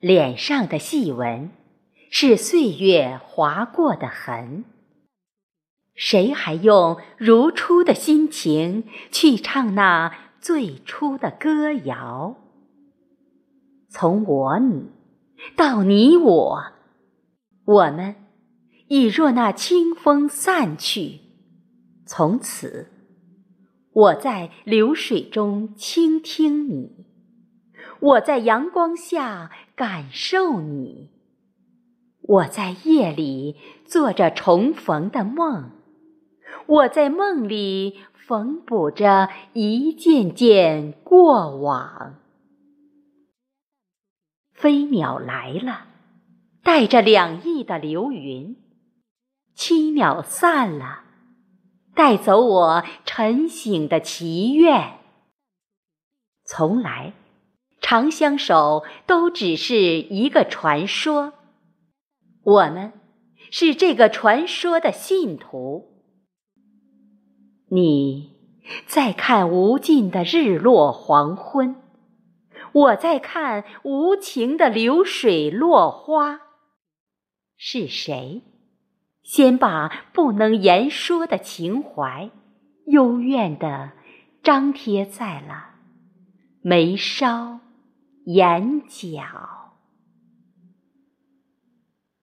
脸上的细纹，是岁月划过的痕。谁还用如初的心情去唱那最初的歌谣？从我你到你我，我们已若那清风散去。从此，我在流水中倾听你，我在阳光下感受你，我在夜里做着重逢的梦。我在梦里缝补着一件件过往。飞鸟来了，带着两翼的流云；栖鸟散了，带走我晨醒的祈愿。从来，长相守都只是一个传说，我们是这个传说的信徒。你在看无尽的日落黄昏，我在看无情的流水落花。是谁先把不能言说的情怀，幽怨的张贴在了眉梢、眼角？